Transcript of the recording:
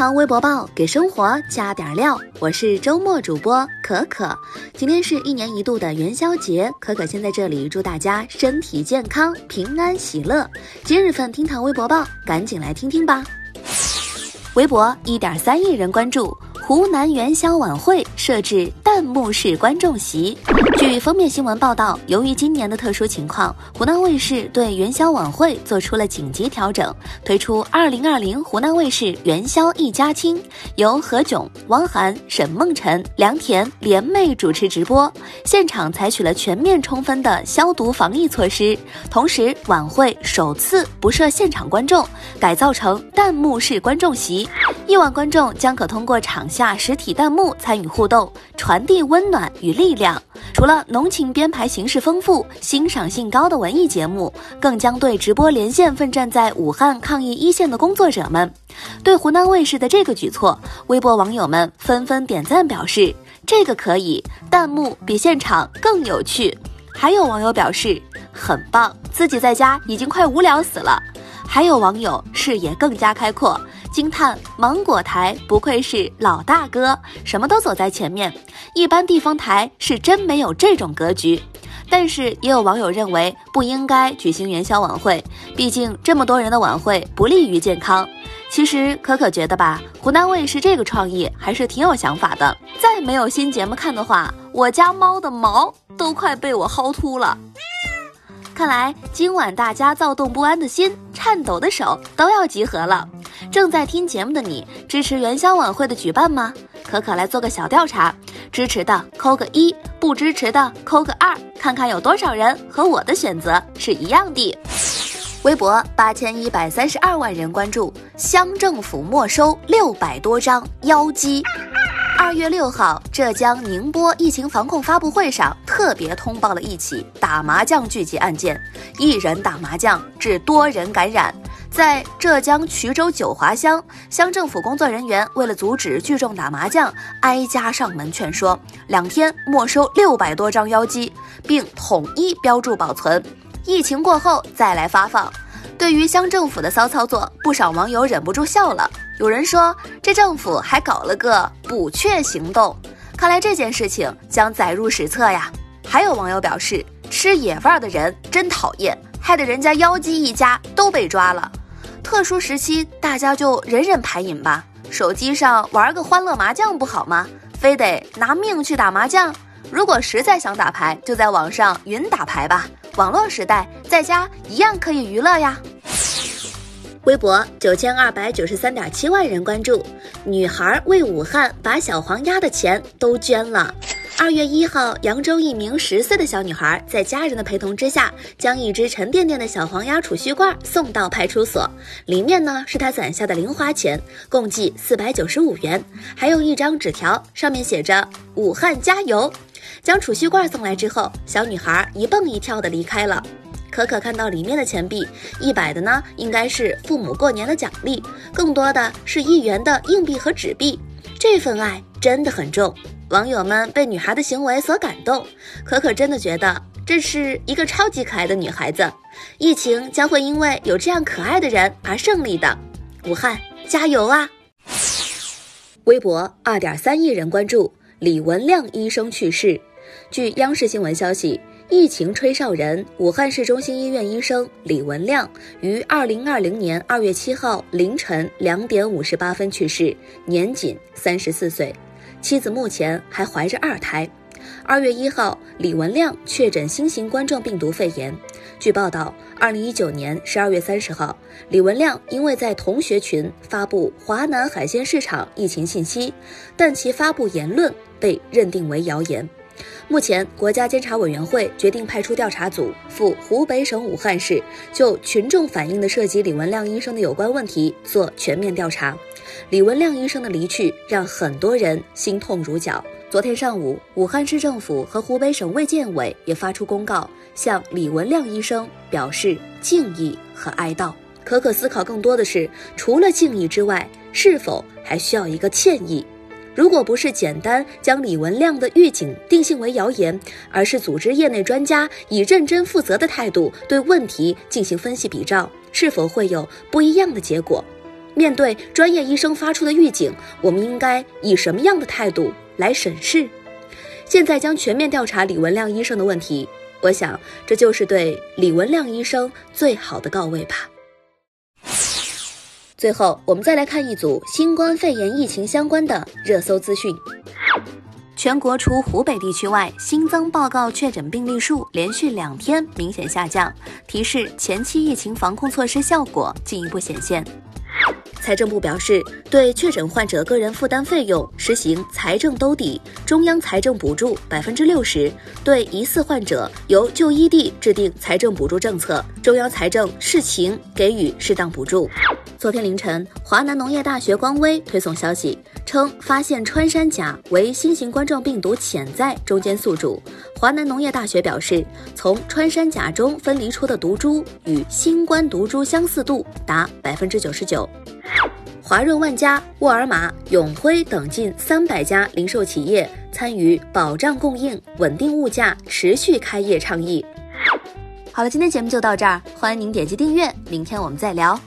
堂微博报给生活加点料，我是周末主播可可。今天是一年一度的元宵节，可可先在这里祝大家身体健康、平安喜乐。今日份听堂微博报，赶紧来听听吧。微博一点三亿人关注。湖南元宵晚会设置弹幕式观众席。据封面新闻报道，由于今年的特殊情况，湖南卫视对元宵晚会做出了紧急调整，推出2020湖南卫视元宵一家亲，由何炅、汪涵、沈梦辰、梁田联袂主持直播。现场采取了全面充分的消毒防疫措施，同时晚会首次不设现场观众，改造成弹幕式观众席。亿万观众将可通过场下实体弹幕参与互动，传递温暖与力量。除了浓情编排、形式丰富、欣赏性高的文艺节目，更将对直播连线奋战在武汉抗疫一线的工作者们。对湖南卫视的这个举措，微博网友们纷纷点赞表示：“这个可以，弹幕比现场更有趣。”还有网友表示：“很棒，自己在家已经快无聊死了。”还有网友视野更加开阔。惊叹芒果台不愧是老大哥，什么都走在前面。一般地方台是真没有这种格局。但是也有网友认为不应该举行元宵晚会，毕竟这么多人的晚会不利于健康。其实可可觉得吧，湖南卫视这个创意还是挺有想法的。再没有新节目看的话，我家猫的毛都快被我薅秃了。看来今晚大家躁动不安的心、颤抖的手都要集合了。正在听节目的你，支持元宵晚会的举办吗？可可来做个小调查，支持的扣个一，不支持的扣个二，看看有多少人和我的选择是一样的。微博八千一百三十二万人关注，乡政府没收六百多张妖姬。二月六号，浙江宁波疫情防控发布会上特别通报了一起打麻将聚集案件，一人打麻将致多人感染。在浙江衢州九华乡，乡政府工作人员为了阻止聚众打麻将，挨家上门劝说，两天没收六百多张妖姬，并统一标注保存，疫情过后再来发放。对于乡政府的骚操作，不少网友忍不住笑了。有人说，这政府还搞了个捕雀行动，看来这件事情将载入史册呀。还有网友表示，吃野味的人真讨厌，害得人家妖姬一家都被抓了。特殊时期，大家就忍忍牌瘾吧，手机上玩个欢乐麻将不好吗？非得拿命去打麻将？如果实在想打牌，就在网上云打牌吧。网络时代，在家一样可以娱乐呀。微博九千二百九十三点七万人关注，女孩为武汉把小黄鸭的钱都捐了。二月一号，扬州一名十岁的小女孩在家人的陪同之下，将一只沉甸甸的小黄鸭储蓄罐送到派出所，里面呢是她攒下的零花钱，共计四百九十五元，还有一张纸条，上面写着“武汉加油”。将储蓄罐送来之后，小女孩一蹦一跳的离开了。可可看到里面的钱币，一百的呢应该是父母过年的奖励，更多的是一元的硬币和纸币，这份爱真的很重。网友们被女孩的行为所感动，可可真的觉得这是一个超级可爱的女孩子。疫情将会因为有这样可爱的人而胜利的，武汉加油啊！微博二点三亿人关注李文亮医生去世。据央视新闻消息，疫情吹哨人武汉市中心医院医生李文亮于二零二零年二月七号凌晨两点五十八分去世，年仅三十四岁。妻子目前还怀着二胎。二月一号，李文亮确诊新型冠状病毒肺炎。据报道，二零一九年十二月三十号，李文亮因为在同学群发布华南海鲜市场疫情信息，但其发布言论被认定为谣言。目前，国家监察委员会决定派出调查组赴湖北省武汉市，就群众反映的涉及李文亮医生的有关问题做全面调查。李文亮医生的离去让很多人心痛如绞。昨天上午，武汉市政府和湖北省卫健委也发出公告，向李文亮医生表示敬意和哀悼。可可思考更多的是，除了敬意之外，是否还需要一个歉意？如果不是简单将李文亮的预警定性为谣言，而是组织业内专家以认真负责的态度对问题进行分析比照，是否会有不一样的结果？面对专业医生发出的预警，我们应该以什么样的态度来审视？现在将全面调查李文亮医生的问题，我想这就是对李文亮医生最好的告慰吧。最后，我们再来看一组新冠肺炎疫情相关的热搜资讯。全国除湖北地区外，新增报告确诊病例数连续两天明显下降，提示前期疫情防控措施效果进一步显现。财政部表示，对确诊患者个人负担费用实行财政兜底，中央财政补助百分之六十；对疑似患者，由就医地制定财政补助政策，中央财政视情给予适当补助。昨天凌晨，华南农业大学官微推送消息称，发现穿山甲为新型冠状病毒潜在中间宿主。华南农业大学表示，从穿山甲中分离出的毒株与新冠毒株相似度达百分之九十九。华润万家、沃尔玛、永辉等近三百家零售企业参与保障供应、稳定物价、持续开业倡议。好了，今天节目就到这儿，欢迎您点击订阅，明天我们再聊。